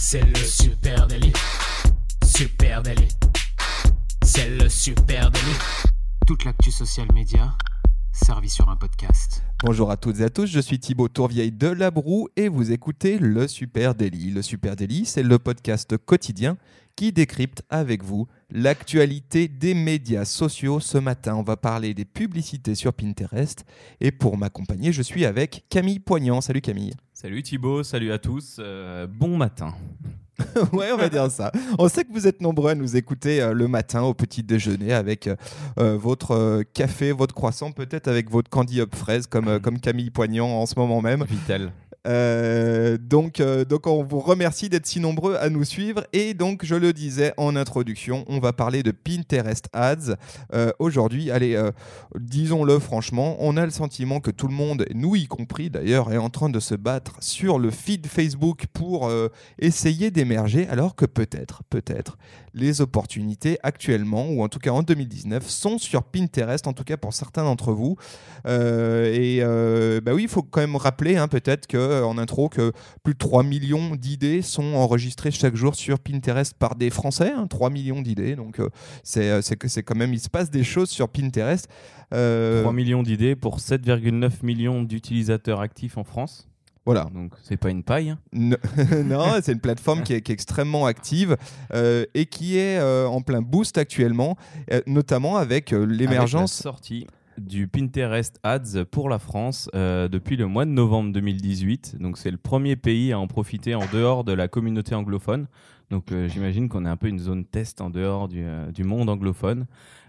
C'est le super délit. Super délit. C'est le super délit. Toute l'actu social média servie sur un podcast. Bonjour à toutes et à tous, je suis Thibaut Tourvieille de Labroue et vous écoutez le Super Daily. Le Super Daily, c'est le podcast quotidien qui décrypte avec vous l'actualité des médias sociaux. Ce matin, on va parler des publicités sur Pinterest et pour m'accompagner, je suis avec Camille Poignant. Salut Camille. Salut Thibaut, salut à tous, euh, bon matin. ouais, on va dire ça. On sait que vous êtes nombreux à nous écouter euh, le matin au petit déjeuner avec euh, votre euh, café, votre croissant, peut-être avec votre candy up fraise comme, comme Camille Poignant en ce moment même. Vitel. Euh, donc, euh, donc, on vous remercie d'être si nombreux à nous suivre. Et donc, je le disais en introduction, on va parler de Pinterest Ads. Euh, Aujourd'hui, allez, disons-le franchement, on a le sentiment que tout le monde, nous y compris d'ailleurs, est en train de se battre sur le feed Facebook pour essayer d'émerger, alors que peut-être, peut-être, les opportunités actuellement, ou en tout cas en 2019, sont sur Pinterest, en tout cas pour certains d'entre vous. Et euh, bah oui, il faut quand même rappeler hein, peut-être que euh, en intro que plus de 3 millions d'idées sont enregistrées chaque jour sur Pinterest par des Français, hein, 3 millions d'idées. Donc euh, c'est euh, c'est quand même il se passe des choses sur Pinterest. Euh, 3 millions d'idées pour 7,9 millions d'utilisateurs actifs en France. voilà. Donc c'est pas une paille. hein. Non, c'est une plateforme qui est, qui est extrêmement active euh, et qui est euh, en plein boost actuellement, euh, notamment avec l'émergence. sortie du Pinterest Ads pour la France euh, depuis le mois de novembre 2018. Donc c'est le premier pays à en profiter en dehors de la communauté anglophone. Donc euh, j'imagine qu'on est un peu une zone test en dehors du, euh, du monde anglophone.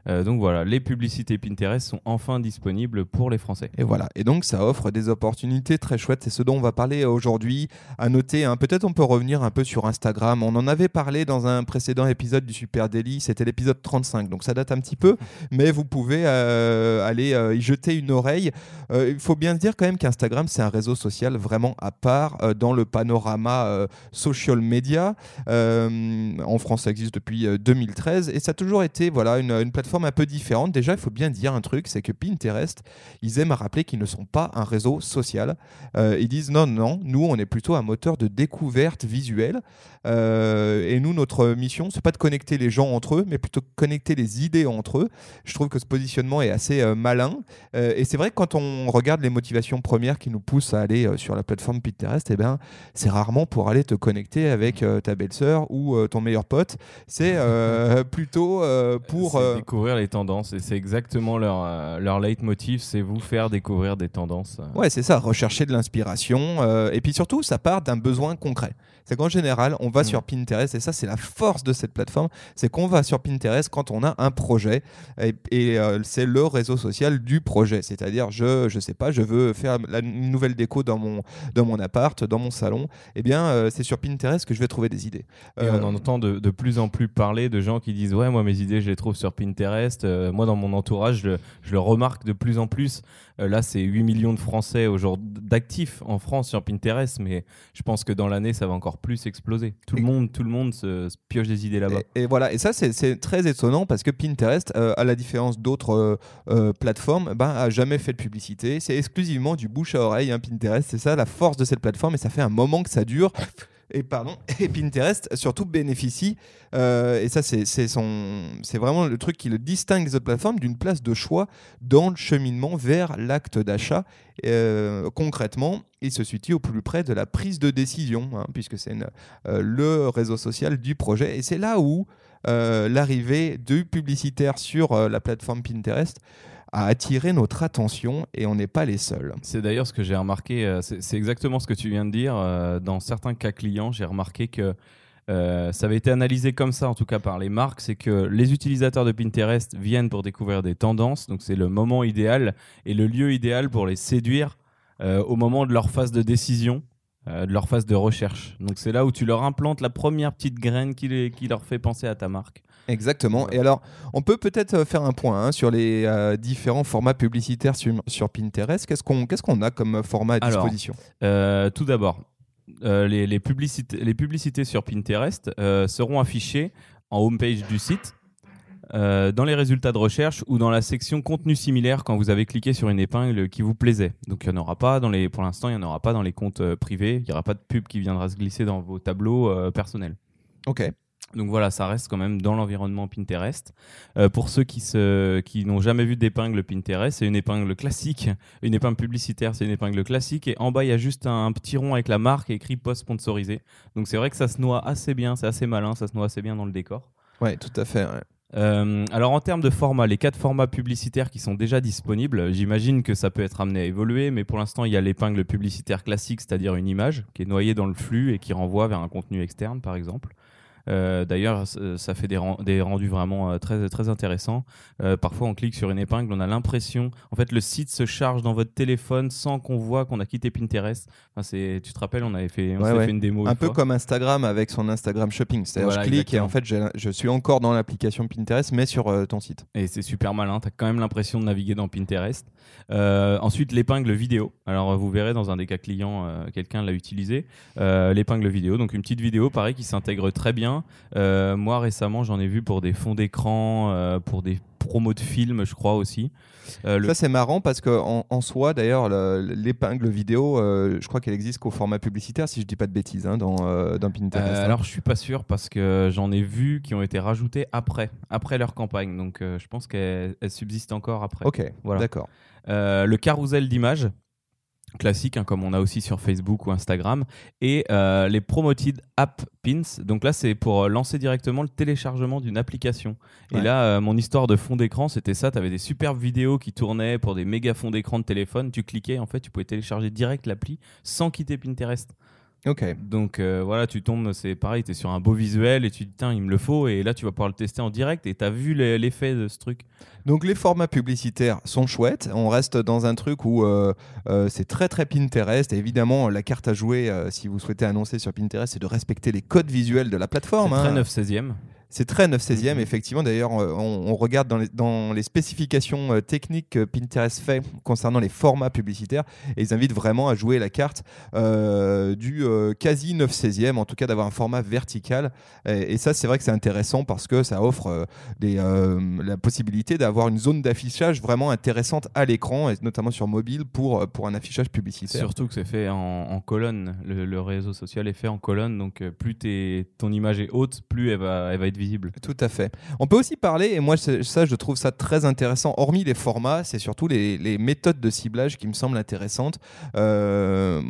Euh, donc voilà, les publicités Pinterest sont enfin disponibles pour les Français. Et voilà. Et donc, ça offre des opportunités très chouettes. C'est ce dont on va parler aujourd'hui. À noter, hein, peut-être on peut revenir un peu sur Instagram. On en avait parlé dans un précédent épisode du Super Daily. C'était l'épisode 35. Donc, ça date un petit peu. Mais vous pouvez euh, aller euh, y jeter une oreille. Il faut bien se dire quand même qu'Instagram, c'est un réseau social vraiment à part dans le panorama social media. En France, ça existe depuis euh, 2013. Et ça a toujours été voilà, une plateforme un peu différente. Déjà, il faut bien dire un truc c'est que Pinterest, ils aiment à rappeler qu'ils ne sont pas un réseau social. Euh, ils disent non, non, nous, on est plutôt un moteur de découverte visuelle. Euh, et nous, notre mission, c'est pas de connecter les gens entre eux, mais plutôt de connecter les idées entre eux. Je trouve que ce positionnement est assez euh, malin. Et c'est vrai que quand on regarde les motivations premières qui nous poussent à aller sur la plateforme Pinterest, eh ben, c'est rarement pour aller te connecter avec ta belle-sœur ou ton meilleur pote. C'est plutôt pour. Découvrir les tendances et c'est exactement leur, euh, leur leitmotiv, c'est vous faire découvrir des tendances. Ouais, c'est ça, rechercher de l'inspiration. euh, et puis surtout, ça part d'un besoin concret. C'est qu'en général, on va Mm. sur Pinterest, et ça, c'est la force de cette plateforme, c'est qu'on va sur Pinterest quand on a un projet, et, et, euh, c'est le réseau social du projet. C'est-à-dire, je, je sais pas, je veux faire la une nouvelle déco dans mon, dans mon appart, dans mon salon. Eh bien, euh, c'est sur Pinterest que je vais trouver des idées. Et on en entend de, de plus en plus parler de gens qui disent Ouais, moi, mes idées, je les trouve sur Pinterest. Euh, moi, dans mon entourage, je, je le remarque de plus en plus. Euh, là, c'est 8 millions de Français aujourd'hui d'actifs en France sur Pinterest, mais je pense que dans l'année, ça va encore plus exploser. Tout le monde, tout le monde se, se pioche des idées là-bas. Et, et voilà, et ça c'est- très étonnant parce que Pinterest, euh, à la différence d'autres plateformes, ben, a jamais fait de publicité. C'est exclusivement du bouche à oreille, hein, Pinterest. C'est ça la force de cette plateforme et ça fait un moment que ça dure. Et pardon, et Pinterest surtout bénéficie, euh, et ça c'est son, c'est vraiment le truc qui le distingue des autres plateformes d'une place de choix dans le cheminement vers l'acte d'achat. Euh, concrètement, il se situe au plus près de la prise de décision, hein, puisque c'est euh, le réseau social du projet. Et c'est là où l'arrivée du publicitaire sur la plateforme Pinterest a attiré notre attention et on n'est pas les seuls. C'est d'ailleurs ce que j'ai remarqué, euh, c'est exactement ce que tu viens de dire. euh, Dans certains cas clients, j'ai remarqué que euh, ça avait été analysé comme ça, en tout cas par les marques, c'est que les utilisateurs de Pinterest viennent pour découvrir des tendances, donc c'est le moment idéal et le lieu idéal pour les séduire au moment de leur phase de décision, euh, de leur phase de recherche. Donc c'est là où tu leur implantes la première petite graine qui, les- qui leur fait penser à ta marque. Exactement. Voilà. Et alors, on peut peut-être euh, faire un point hein, sur les euh, différents formats publicitaires sur, sur Pinterest. Qu'est-ce qu'on qu'est-ce qu'on a comme format à Alors, disposition? Euh, tout d'abord, les, les publicités, les publicités sur Pinterest seront affichées en homepage du site. Euh, dans les résultats de recherche ou dans la section contenu similaire quand vous avez cliqué sur une épingle qui vous plaisait. Donc il y en aura pas dans les, pour l'instant, il n'y en aura pas dans les comptes euh, privés. Il n'y aura pas de pub qui viendra se glisser dans vos tableaux euh, personnels. Ok. Donc voilà, ça reste quand même dans l'environnement Pinterest. Euh, pour ceux qui, se, qui n'ont jamais vu d'épingle Pinterest, c'est une épingle classique, une épingle publicitaire, c'est une épingle classique. Et en bas, il y a juste un, un petit rond avec la marque écrit post sponsorisé. Donc c'est vrai que ça se noie assez bien, c'est assez malin, ça se noie assez bien dans le décor. Ouais, tout à fait. ouais. Euh, alors en termes de format, les quatre formats publicitaires qui sont déjà disponibles, j'imagine que ça peut être amené à évoluer, mais pour l'instant il y a l'épingle publicitaire classique, c'est-à-dire une image qui est noyée dans le flux et qui renvoie vers un contenu externe par exemple. Euh, D'ailleurs, ça fait des, ren- des rendus vraiment euh, très, très intéressants. Euh, parfois, on clique sur une épingle, on a l'impression, en fait, le site se charge dans votre téléphone sans qu'on voit qu'on a quitté Pinterest. Enfin, tu te rappelles, on avait fait, on Ouais, s'est ouais. fait une démo. Un une peu fois. comme Instagram avec son Instagram Shopping. C'est-à-dire, Voilà, je clique et en fait, je suis encore dans l'application Pinterest, mais sur euh, ton site. Et c'est super malin, tu as quand même l'impression de naviguer dans Pinterest. Ensuite, l'épingle vidéo. Alors, vous verrez dans un des cas clients, quelqu'un l'a utilisé. L'épingle vidéo, donc une petite vidéo, pareil, qui s'intègre très bien. Euh, moi, récemment, j'en ai vu pour des fonds d'écran, euh, pour des promos de films, je crois aussi. Euh, le- Ça, c'est marrant parce qu'en en, soi, d'ailleurs, le- l'épingle vidéo, je crois qu'elle existe qu'au format publicitaire, si je dis pas de bêtises, hein, dans, dans Pinterest. Hein. alors, je suis pas sûr parce que j'en ai vu qui ont été rajoutés après, après leur campagne. Donc, je pense qu'elles elles subsistent encore après. ok, voilà. d'accord. Le carrousel d'images classique hein, comme on a aussi sur Facebook ou Instagram. Et euh, les promoted app pins. Donc là c'est pour euh, lancer directement le téléchargement d'une application. Ouais. et là euh, mon histoire de fond d'écran c'était ça. Tu avais des superbes vidéos qui tournaient pour des méga fonds d'écran de téléphone. Tu cliquais en fait tu pouvais télécharger direct l'appli sans quitter Pinterest Ok. donc euh, voilà, tu tombes, c'est pareil, tu es sur un beau visuel et tu te dis, tiens, il me le faut, et là tu vas pouvoir le tester en direct et tu as vu l'effet de ce truc. Donc les formats publicitaires sont chouettes. On reste dans un truc où euh, euh, c'est très très Pinterest. Et évidemment, la carte à jouer, si vous souhaitez annoncer sur Pinterest, c'est de respecter les codes visuels de la C'est plateforme. très hein. 9 16e. C'est très 9 16e, Mhm. effectivement. D'ailleurs, euh, on, on regarde dans les, dans les spécifications euh, techniques que Pinterest fait concernant les formats publicitaires et ils invitent vraiment à jouer la carte euh, du euh, quasi 9 16e, en tout cas d'avoir un format vertical. Et, et ça, c'est vrai que c'est intéressant parce que ça offre euh, des, euh, la possibilité d'avoir une zone d'affichage vraiment intéressante à l'écran, et notamment sur mobile pour, euh, pour un affichage publicitaire. Surtout que c'est fait en, en colonne. Le, le réseau social est fait en colonne, donc euh, plus ton image est haute, plus elle va, elle va être visible. Tout à fait. On peut aussi parler, et moi ça je trouve ça très intéressant, hormis les formats, c'est surtout les, méthodes de ciblage qui me semblent intéressantes. Euh,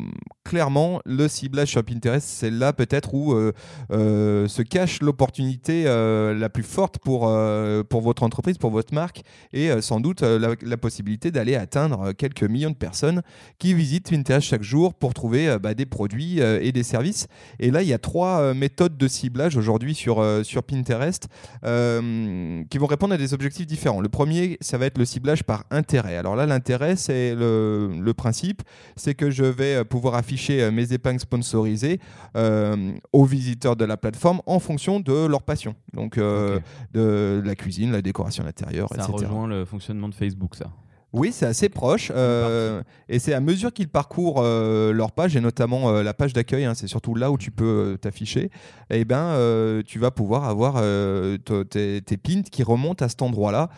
clairement, le ciblage sur Pinterest, c'est là peut-être où euh, euh, se cache l'opportunité la plus forte pour, pour votre entreprise, pour votre marque, et sans doute la, possibilité d'aller atteindre quelques millions de personnes qui visitent Pinterest chaque jour pour trouver bah, des produits et des services. Et là, il y a trois méthodes de ciblage aujourd'hui sur, sur Pinterest euh, qui vont répondre à des objectifs différents. Le premier, ça va être le ciblage par intérêt. Alors là, l'intérêt, c'est le, le principe, c'est que je vais euh, pouvoir afficher euh, mes épingles sponsorisées euh, aux visiteurs de la plateforme en fonction de leur passion. Donc euh, de la cuisine, la décoration intérieure, Ça etc. rejoint le fonctionnement de Facebook, ça. Oui, c'est assez proche. euh, et c'est à mesure qu'ils parcourent euh, leur page, et notamment euh, la page d'accueil, hein, c'est surtout là où tu peux t'afficher, et ben, euh, tu vas pouvoir avoir te- tes, tes pins qui remontent à cet endroit-là.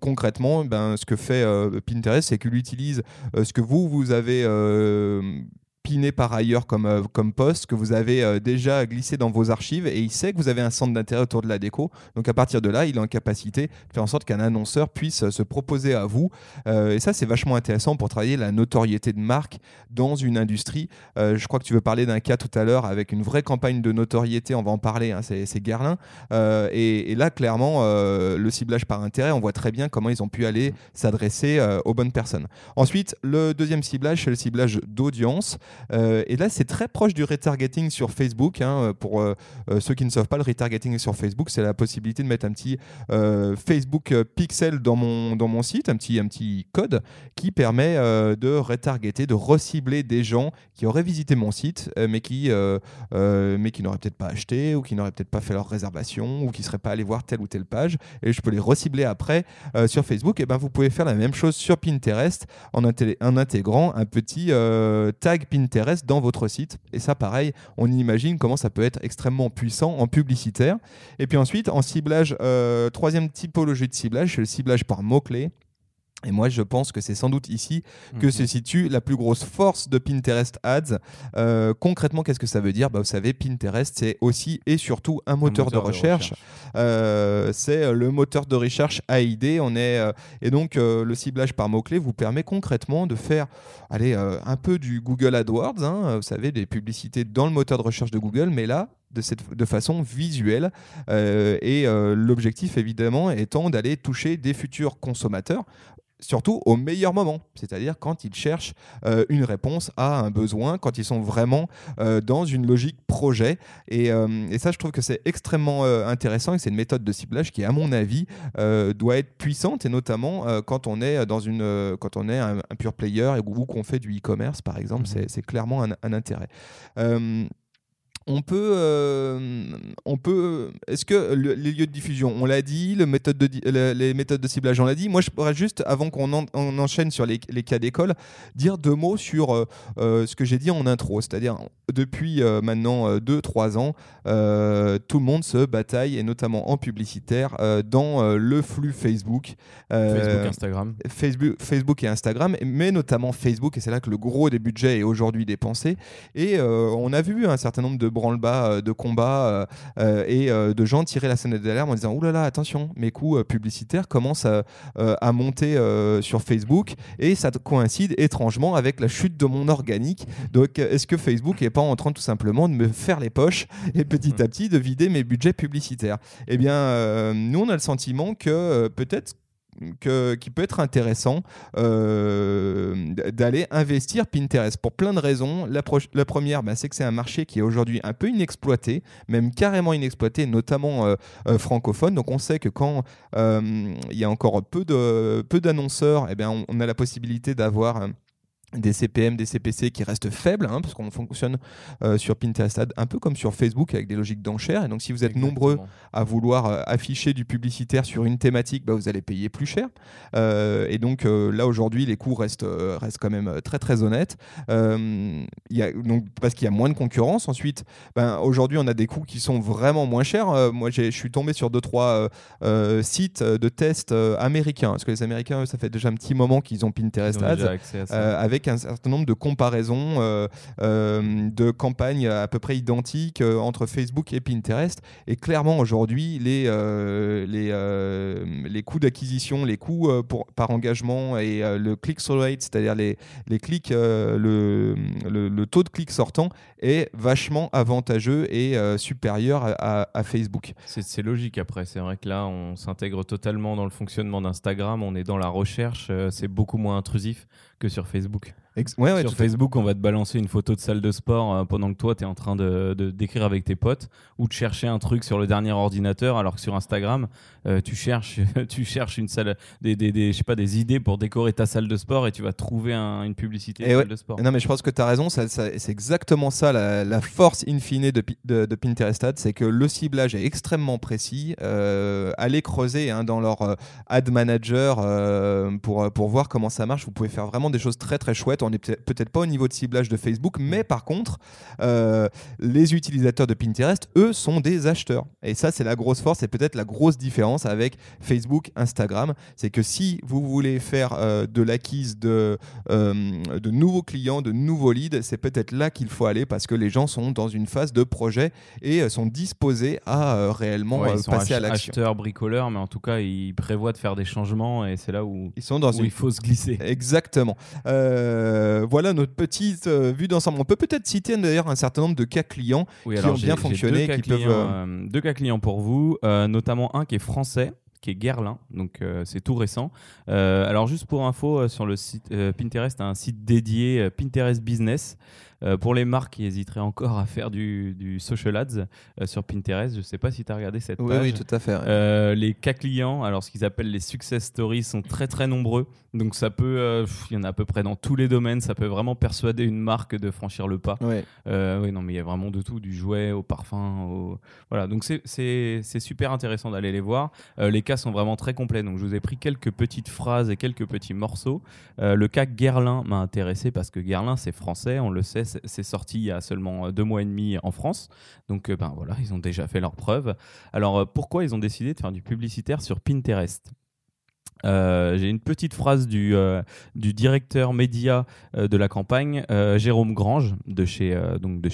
Concrètement, eh ben, ce que fait Pinterest, c'est qu'il utilise ce que vous, vous avez piné par ailleurs comme, euh, comme post, que vous avez euh, déjà glissé dans vos archives, et il sait que vous avez un centre d'intérêt autour de la déco. Donc à partir de là, il est en capacité de faire en sorte qu'un annonceur puisse euh, se proposer à vous et ça, c'est vachement intéressant pour travailler la notoriété de marque dans une industrie. Je crois que tu veux parler d'un cas tout à l'heure avec une vraie campagne de notoriété. On va en parler. hein, c'est Guerlain. Et, et là, clairement, le ciblage par intérêt, on voit très bien comment ils ont pu aller s'adresser aux bonnes personnes. Ensuite, le deuxième ciblage, c'est le ciblage d'audience. Euh, et là, c'est très proche du retargeting sur Facebook. hein, pour euh, euh, ceux qui ne savent pas, le retargeting sur Facebook, c'est la possibilité de mettre un petit Facebook Pixel dans mon, dans mon site, un petit, un petit code qui permet de retargeter, de recibler des gens qui auraient visité mon site, mais qui, mais qui n'auraient peut-être pas acheté ou qui n'auraient peut-être pas fait leur réservation ou qui ne seraient pas allés voir telle ou telle page. Et je peux les recibler après sur Facebook. Et ben, vous pouvez faire la même chose sur Pinterest en, inté- en intégrant un petit tag Pinterest Pinterest dans votre site. Et ça, pareil, on imagine comment ça peut être extrêmement puissant en publicitaire. Et puis ensuite, en ciblage, euh, troisième typologie de ciblage, c'est le ciblage par mots-clés. Et moi, je pense que c'est sans doute ici que Mhm. se situe la plus grosse force de Pinterest Ads. Euh, concrètement, qu'est-ce que ça veut dire? Bah, Vous savez, Pinterest, c'est aussi et surtout un moteur, de recherche. Euh, c'est euh, le moteur de recherche AID. On est, euh, et donc, le ciblage par mots-clés vous permet concrètement de faire allez, un peu du Google AdWords. hein, vous savez, des publicités dans le moteur de recherche de Google, mais là, de, cette, de façon visuelle. Euh, et euh, l'objectif, évidemment, étant d'aller toucher des futurs consommateurs surtout au meilleur moment, c'est-à-dire quand ils cherchent euh, une réponse à un besoin, quand ils sont vraiment euh, dans une logique projet. Et, euh, et ça, je trouve que c'est extrêmement intéressant et c'est une méthode de ciblage qui, à mon avis, doit être puissante et notamment quand on est dans une, quand on est un, un pure player et, ou qu'on fait du e-commerce, par exemple, Mhm. c'est- c'est clairement un, un intérêt. On peut, euh, on peut. Est-ce que le- les lieux de diffusion, on l'a dit, le méthode de di- le- les méthodes de ciblage, on l'a dit. Moi, je pourrais juste, avant qu'on en- on enchaîne sur les, les cas d'école, dire deux mots sur euh, euh, ce que j'ai dit en intro. C'est-à-dire, depuis euh, maintenant 2-3 ans, tout le monde se bataille, et notamment en publicitaire, dans le flux Facebook. Facebook, Instagram. Facebook, Facebook et Instagram, mais notamment Facebook, et c'est là que le gros des budgets est aujourd'hui dépensé. Et on a vu un certain nombre de branle-bas, euh, de combats euh, euh, et de gens tirer la sonnette d'alarme en disant Ouh là là, attention, mes coûts publicitaires commencent à, à monter sur Facebook, et ça coïncide étrangement avec la chute de mon organique. Donc, est-ce que Facebook n'est pas en train tout simplement de me faire les poches et petit à petit de vider mes budgets publicitaires? Eh bien, nous, on a le sentiment que peut-être qui peut être intéressant euh, d'aller investir Pinterest pour plein de raisons. La, première, bah, c'est que c'est un marché qui est aujourd'hui un peu inexploité, même carrément inexploité, notamment euh, euh, francophone. Donc on sait que quand il y a encore peu de peu d'annonceurs, eh bien, on, a la possibilité d'avoir des CPM, des CPC qui restent faibles, hein, parce qu'on fonctionne euh, sur Pinterest Ad un peu comme sur Facebook avec des logiques d'enchères. Et donc, si vous êtes nombreux à vouloir euh, afficher du publicitaire sur une thématique, bah, vous allez payer plus cher. Euh, et donc là aujourd'hui, les coûts restent, restent quand même très très honnêtes. Il y a, donc, parce qu'il y a moins de concurrence. Ensuite, ben, aujourd'hui, on a des coûts qui sont vraiment moins chers. Moi, je suis tombé sur deux trois sites de tests américains, parce que les Américains, eux, ça fait déjà un petit moment qu'ils ont Pinterest Ads. déjà un certain nombre de comparaisons euh, euh, de campagnes à peu près identiques euh, entre Facebook et Pinterest. Et clairement, aujourd'hui, les, les, les coûts d'acquisition, les coûts pour, par engagement et le click-through rate, c'est-à-dire les, les clics, le, le, taux de clics sortant est vachement avantageux et supérieur à, Facebook. C'est logique après. C'est vrai que là, on s'intègre totalement dans le fonctionnement d'Instagram. On est dans la recherche. c'est beaucoup moins intrusif que sur Facebook. Ex- ouais, ouais, sur. Facebook, on va te balancer une photo de salle de sport euh, pendant que toi, tu es en train de d'écrire avec tes potes ou de chercher un truc sur le dernier ordinateur, alors que sur Instagram, euh, tu, cherches, tu cherches une salle, des, des, des- je sais pas, des idées pour décorer ta salle de sport et tu vas trouver un- une publicité de ouais. salle de sport. Non, mais je pense que tu as raison. Ça, ça- c'est exactement ça la, la force in fine de, de, de Pinterest. C'est que le ciblage est extrêmement précis. Euh, allez creuser hein, dans leur euh, ad manager pour, pour voir comment ça marche. Vous pouvez faire vraiment des choses très très chouettes. On n'est peut- peut-être pas au niveau de ciblage de Facebook, mais par contre, euh, les utilisateurs de Pinterest, eux, sont des acheteurs. Et ça, c'est la grosse force et peut-être la grosse différence avec Facebook, Instagram. C'est que si vous voulez faire euh, de l'acquise de, euh, de nouveaux clients, de nouveaux leads, c'est peut-être là qu'il faut aller parce que les gens sont dans une phase de projet et sont disposés à réellement Ouais, ils sont passer à l'action. acheteurs, bricoleurs, mais en tout cas, ils prévoient de faire des changements et c'est là où, Ils sont dans où une il faut se glisser. Exactement. Euh, voilà notre petite euh, vue d'ensemble. On peut peut-être citer d'ailleurs un certain nombre de cas clients. Oui, qui alors ont bien fonctionné, deux cas qui peuvent, clients, euh, euh, deux cas clients pour vous, euh, notamment un qui est français, qui est Guerlain, donc euh, c'est tout récent. Euh, alors juste pour info, euh, sur le site Pinterest, un site dédié Pinterest Business. Pour les marques qui hésiteraient encore à faire du, du social ads sur Pinterest, je ne sais pas si tu as regardé cette Oui, page. oui, tout à fait. les cas clients, alors ce qu'ils appellent les success stories, sont très très nombreux. Donc ça peut, il y en a à peu près dans tous les domaines. Ça peut vraiment persuader une marque de franchir le pas. Euh, oui, non, mais il y a vraiment de tout, du jouet au parfum. Au... Voilà, donc c'est- super intéressant d'aller les voir. Les cas sont vraiment très complets. Donc je vous ai pris quelques petites phrases et quelques petits morceaux. Euh, le cas Guerlain m'a intéressé parce que Guerlain, c'est français, on le sait, c'est sorti il y a seulement deux mois et demi en France. Donc, ben voilà, ils ont déjà fait leur preuve. Alors, pourquoi ils ont décidé de faire du publicitaire sur Pinterest? Euh, j'ai une petite phrase du, euh, directeur média euh, de la campagne, Jérôme Grange, de chez, donc de.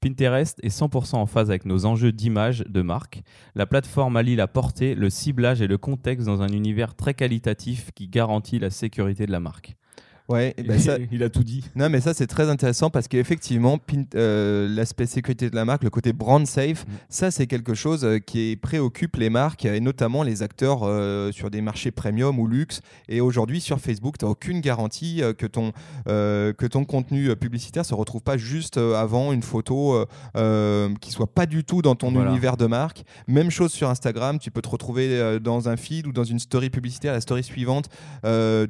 Pinterest est 100% en phase avec nos enjeux d'image de marque. La plateforme allie la portée, le ciblage et le contexte dans un univers très qualitatif qui garantit la sécurité de la marque. Ouais, ben ça... il a tout dit. Non, mais ça c'est très intéressant parce qu'effectivement, euh, l'aspect sécurité de la marque, le côté brand safe, mm. ça c'est quelque chose euh, qui préoccupe les marques et notamment les acteurs euh, sur des marchés premium ou luxe. Et aujourd'hui sur Facebook, tu n'as aucune garantie que, ton, que ton contenu publicitaire se retrouve pas juste avant une photo qui soit pas du tout dans ton univers de marque. Même chose sur Instagram, tu peux te retrouver dans un feed ou dans une story publicitaire. La story suivante,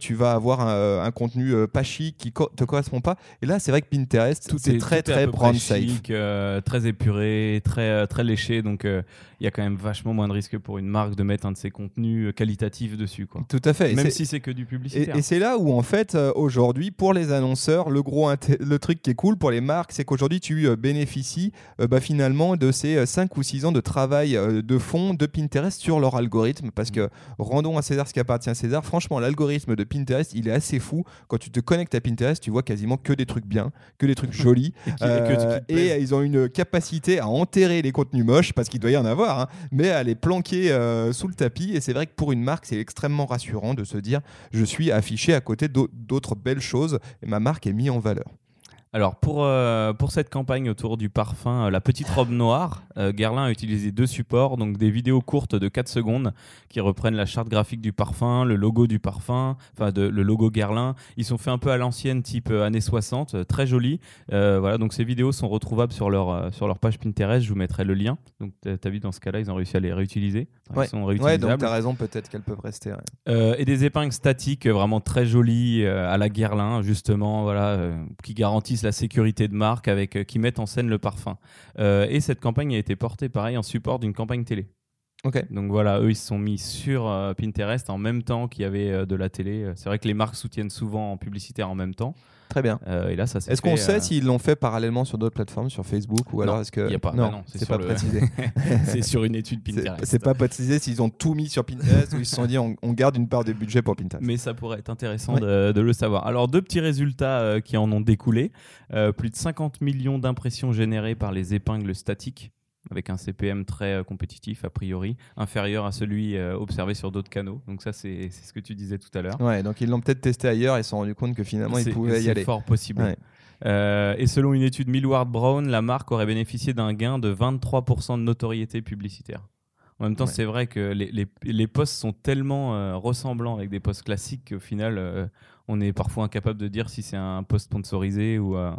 tu vas avoir un contenu euh, pas chic, qui te correspond pas. Et là, c'est vrai que Pinterest, tout est, très, très brand safe. Euh, très épuré, très, euh, très léché. Donc, il y a quand même vachement moins de risques pour une marque de mettre un de ses contenus qualitatifs dessus. Quoi. Tout à fait. Même si c'est que du publicitaire. Et, c'est là où, en fait, aujourd'hui, pour les annonceurs, le gros le truc qui est cool pour les marques, c'est qu'aujourd'hui, tu bénéficies bah, finalement de ces 5 ou 6 ans de travail de fond de Pinterest sur leur algorithme. Parce que rendons à César ce qui appartient à César. Franchement, l'algorithme de Pinterest, il est assez fou quand tu te connectes à Pinterest, tu vois quasiment que des trucs bien, que des trucs jolis. et, euh, ils ont une capacité à enterrer les contenus moches, parce qu'il doit y en avoir, hein, mais à les planquer euh, sous le tapis. Et c'est vrai que pour une marque, c'est extrêmement rassurant de se dire je suis affiché à côté d'autres belles choses et ma marque est mise en valeur. Alors pour, euh, pour cette campagne autour du parfum, euh, la petite robe noire, euh, Guerlain a utilisé deux supports, donc des vidéos courtes de 4 secondes qui reprennent la charte graphique du parfum, le logo du parfum, enfin le logo Guerlain. Ils sont faits un peu à l'ancienne, type années 60, très jolis. voilà, donc ces vidéos sont retrouvables sur leur, sur leur page Pinterest, je vous mettrai le lien. Donc tu as vu dans ce cas-là, ils ont réussi à les réutiliser. Ils sont ouais, donc tu as raison, peut-être qu'elles peuvent rester. et des épingles statiques vraiment très jolies à la Guerlain, justement, voilà, qui garantissent la sécurité de marque avec, euh, qui mettent en scène le parfum. Euh, et cette campagne a été portée pareil en support d'une campagne télé. Donc voilà, eux ils se sont mis sur euh, Pinterest en même temps qu'il y avait de la télé. C'est vrai que les marques soutiennent souvent en publicitaire en même temps. Très bien. Euh, et là, ça Est-ce qu'on sait euh, s'ils l'ont fait parallèlement sur d'autres plateformes, sur Facebook ou alors est-ce que y a pas, non, bah c'est pas précisé. c'est sur une étude Pinterest. C'est pas précisé s'ils ont tout mis sur Pinterest ou ils se sont dit on, garde une part des budgets pour Pinterest. Mais ça pourrait être intéressant de, le savoir. Alors deux petits résultats euh, qui en ont découlé plus de 50 millions d'impressions générées par les épingles statiques avec un CPM très euh, compétitif, a priori, inférieur à celui euh, observé sur d'autres canaux. Donc ça, c'est ce que tu disais tout à l'heure. Ouais, donc ils l'ont peut-être testé ailleurs et se sont rendus compte que finalement, ils pouvaient y aller. C'est fort possible. Euh, et selon une étude Millward Brown, la marque aurait bénéficié d'un gain de 23% de notoriété publicitaire. En même temps, c'est vrai que les, les, les, posts sont tellement ressemblants avec des posts classiques qu'au final, on est parfois incapable de dire si c'est un post sponsorisé ou un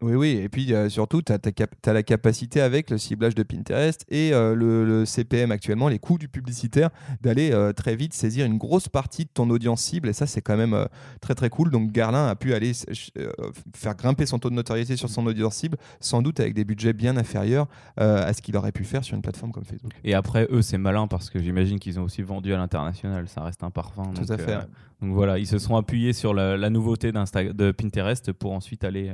oui, oui, et puis euh, surtout, tu as, la capacité avec le ciblage de Pinterest et euh, le, CPM actuellement, les coûts du publicitaire, d'aller euh, très vite saisir une grosse partie de ton audience cible, et ça, c'est quand même très très cool. Donc Garlin a pu aller faire grimper son taux de notoriété sur son audience cible, sans doute avec des budgets bien inférieurs à ce qu'il aurait pu faire sur une plateforme comme Facebook. Et après, eux, c'est malin parce que j'imagine qu'ils ont aussi vendu à l'international, ça reste un parfum. Tout à fait. donc voilà, ils se sont appuyés sur la, la nouveauté de Pinterest pour ensuite aller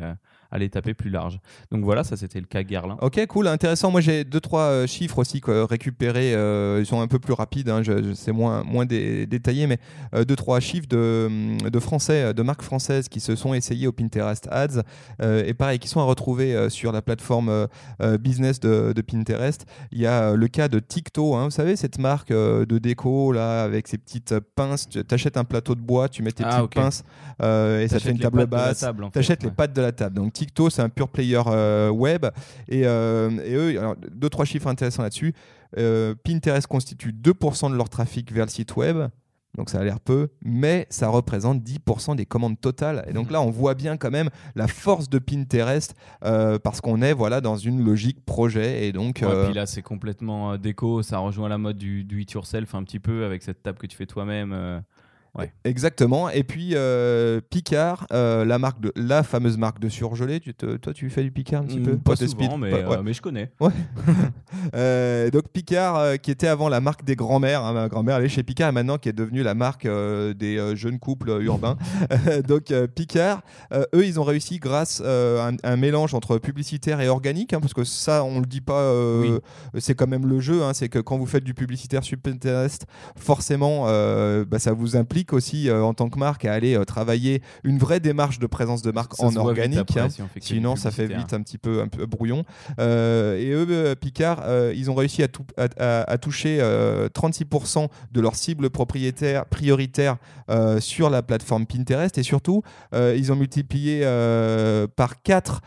aller taper plus large. Donc voilà, ça c'était le cas Guerlain. Ok, cool, intéressant. Moi j'ai deux trois euh, chiffres aussi quoi, récupérés. Euh, ils sont un peu plus rapides, hein, je, c'est moins moins détaillé, mais euh, deux trois chiffres de, de français, de marques françaises qui se sont essayées au Pinterest Ads et pareil qui sont à retrouver sur la plateforme business de, de, Pinterest. Il y a le cas de Ticto, hein, vous savez cette marque de déco là avec ses petites pinces. Tu achètes un plateau de bois, tu mets tes ah, petites pinces et ça fait une table basse. Tu achètes les pattes de la table. Donc TikTok, c'est un pur player euh, web. Et, euh, et, eux, alors, deux, trois chiffres intéressants là-dessus. Euh, Pinterest constitue 2% de leur trafic vers le site web. Donc ça a l'air peu, mais ça représente 10% des commandes totales. Et donc là, on voit bien quand même la force de Pinterest parce qu'on est voilà dans une logique projet. Et donc, ouais, puis là, c'est complètement déco. Ça rejoint la mode du, do it yourself un petit peu avec cette table que tu fais toi-même. Ouais. Exactement. Et puis euh, Picard, euh, la marque de la fameuse marque de surgelé. Tu te- toi, tu fais du Picard un petit Mm, peu? Pas souvent, speed mais, Pas- ouais. euh, mais je connais. Donc Picard, qui était avant la marque des grands-mères, hein, ma grand-mère est chez Picard et maintenant qui est devenue la marque des jeunes couples urbains. donc Picard, eux ils ont réussi grâce à un, un mélange entre publicitaire et organique, hein, parce que ça on le dit pas, euh, c'est quand même le jeu, hein, c'est que quand vous faites du publicitaire sur Pinterest, forcément bah, ça vous implique aussi euh, en tant que marque à aller euh, travailler une vraie démarche de présence de marque Ça en organique. après, hein. si Sinon, ça fait vite un petit peu, un peu brouillon. Euh, et eux, Picard, ils ont réussi à, tou- à- à- à toucher euh, 36% de leur cible propriétaire prioritaire sur la plateforme Pinterest. Et surtout, ils ont multiplié par 4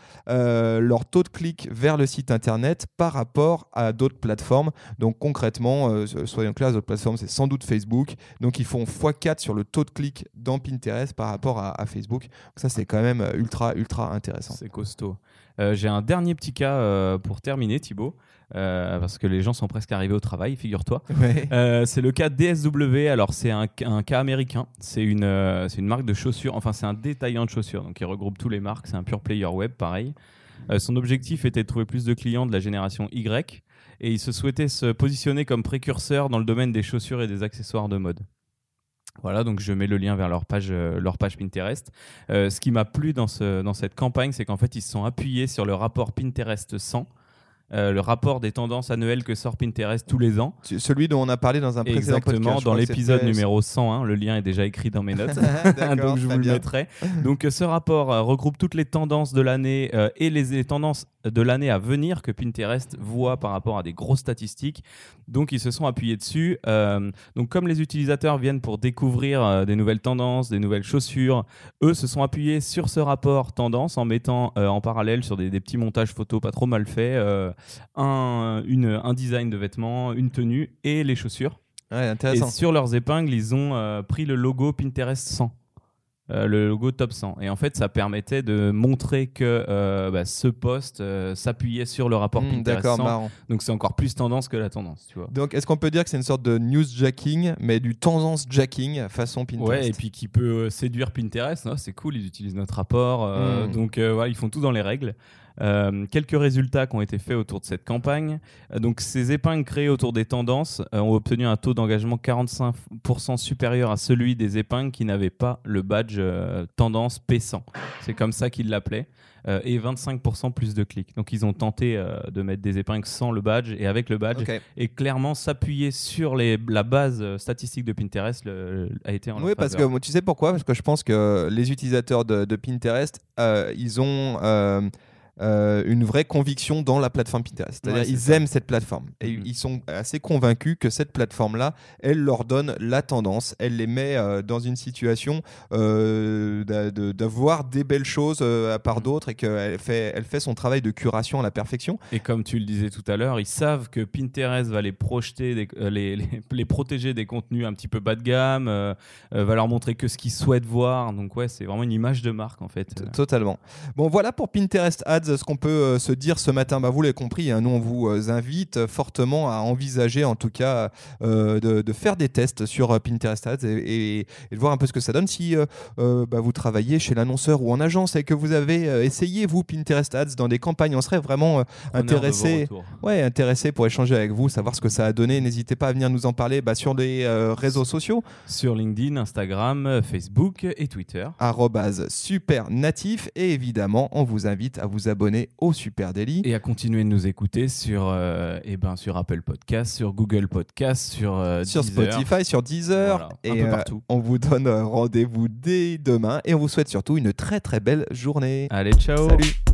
leur taux de clic vers le site internet par rapport à d'autres plateformes. Donc concrètement, soyons clairs, les autres plateformes, c'est sans doute Facebook. Donc ils font x4 sur le taux de clic dans Pinterest par rapport à, à Facebook. Donc ça, c'est quand même ultra, ultra intéressant. C'est costaud. Euh, J'ai un dernier petit cas euh, pour terminer, Thibaut, euh, parce que les gens sont presque arrivés au travail, figure-toi. Ouais. Euh, c'est le cas DSW. Alors, c'est un, un cas américain. C'est une, euh, une marque de chaussures. Enfin, c'est un détaillant de chaussures. Donc, il regroupe tous les marques. C'est un pure player web, pareil. Euh, son objectif était de trouver plus de clients de la génération Y. Et il se souhaitait se positionner comme précurseur dans le domaine des chaussures et des accessoires de mode. Voilà, donc je mets le lien vers leur page, euh, Pinterest. Euh, ce qui m'a plu dans, dans cette campagne, c'est qu'en fait, ils se sont appuyés sur le rapport Pinterest 100, euh, le rapport des tendances annuelles que sort Pinterest tous les ans. Celui dont on a parlé dans un précédent Exactement, podcast. dans l'épisode numéro 101, le lien est déjà écrit dans mes notes. Donc je vous le bien. mettrai. Donc euh, ce rapport euh, regroupe toutes les tendances de l'année euh, et les, les tendances de l'année à venir que Pinterest voit par rapport à des grosses statistiques. Donc ils se sont appuyés dessus. Donc comme les utilisateurs viennent pour découvrir des nouvelles tendances, des nouvelles chaussures, eux se sont appuyés sur ce rapport tendance en mettant en parallèle sur des, des petits montages photos pas trop mal faits un, une- un design de vêtements, une tenue et les chaussures. Ouais, Et intéressant. sur leurs épingles, ils ont euh, pris le logo Pinterest 100. euh, le logo top 100 et en fait ça permettait de montrer que euh, bah, ce poste euh, s'appuyait sur le rapport Hmm, Pinterest D'accord, 100 marrant. donc c'est encore plus tendance que la tendance tu vois Donc, est-ce qu'on peut dire que c'est une sorte de news jacking, mais du tendance jacking façon Pinterest? Ouais, et puis qui peut euh, séduire Pinterest, non, c'est cool, ils utilisent notre rapport, euh, Mm. donc euh, voilà, ils font tout dans les règles. Euh, quelques résultats qui ont été faits autour de cette campagne. Euh, donc, ces épingles créées autour des tendances euh, ont obtenu un taux d'engagement 45% supérieur à celui des épingles qui n'avaient pas le badge tendance P100. C'est comme ça qu'ils l'appelaient. Et 25% plus de clics. Donc, ils ont tenté de mettre des épingles sans le badge et avec le badge et clairement s'appuyer sur les, la base statistique de Pinterest le- a été en Oui, parce que faveur. tu sais pourquoi? Parce que je pense que les utilisateurs de, de Pinterest, ils ont euh, une vraie conviction dans la plateforme Pinterest. C'est-à-dire Ouais, ils ça. aiment cette plateforme. Et Mhm. ils sont assez convaincus que cette plateforme-là, elle leur donne la tendance, elle les met euh, dans une situation euh, d'avoir des belles choses euh, à part Mhm. d'autres et qu'elle fait, elle fait son travail de curation à la perfection. Et comme tu le disais tout à l'heure, ils savent que Pinterest va les projeter, des- les, les- les protéger des contenus un petit peu bas de gamme, va leur montrer que ce qu'ils souhaitent voir. Donc ouais, c'est vraiment une image de marque en fait. T- Totalement. Bon, voilà pour Pinterest Ads, ce qu'on peut euh, se dire ce matin? Bah, vous l'avez compris, hein, nous on vous euh, invite fortement à envisager, en tout cas, euh, de, de faire des tests sur Pinterest Ads et, et- et de voir un peu ce que ça donne. Si euh, bah, vous travaillez chez l'annonceur ou en agence et que vous avez essayé, vous, Pinterest Ads dans des campagnes, on serait vraiment intéressé. Ouais, intéressé pour échanger avec vous, savoir ce que ça a donné. N'hésitez pas à venir nous en parler bah, sur les réseaux sociaux. Sur LinkedIn, Instagram, Facebook et Twitter. arrobase super natif et évidemment on vous invite à vous abonner au Super Daily Et à continuer de nous écouter sur, euh, eh ben, sur Apple Podcast, sur Google Podcast, sur, euh, sur Deezer. Spotify, sur Deezer Voilà, un et peu euh, partout. on vous donne rendez-vous dès demain et on vous souhaite surtout une très très belle journée. Allez, ciao Salut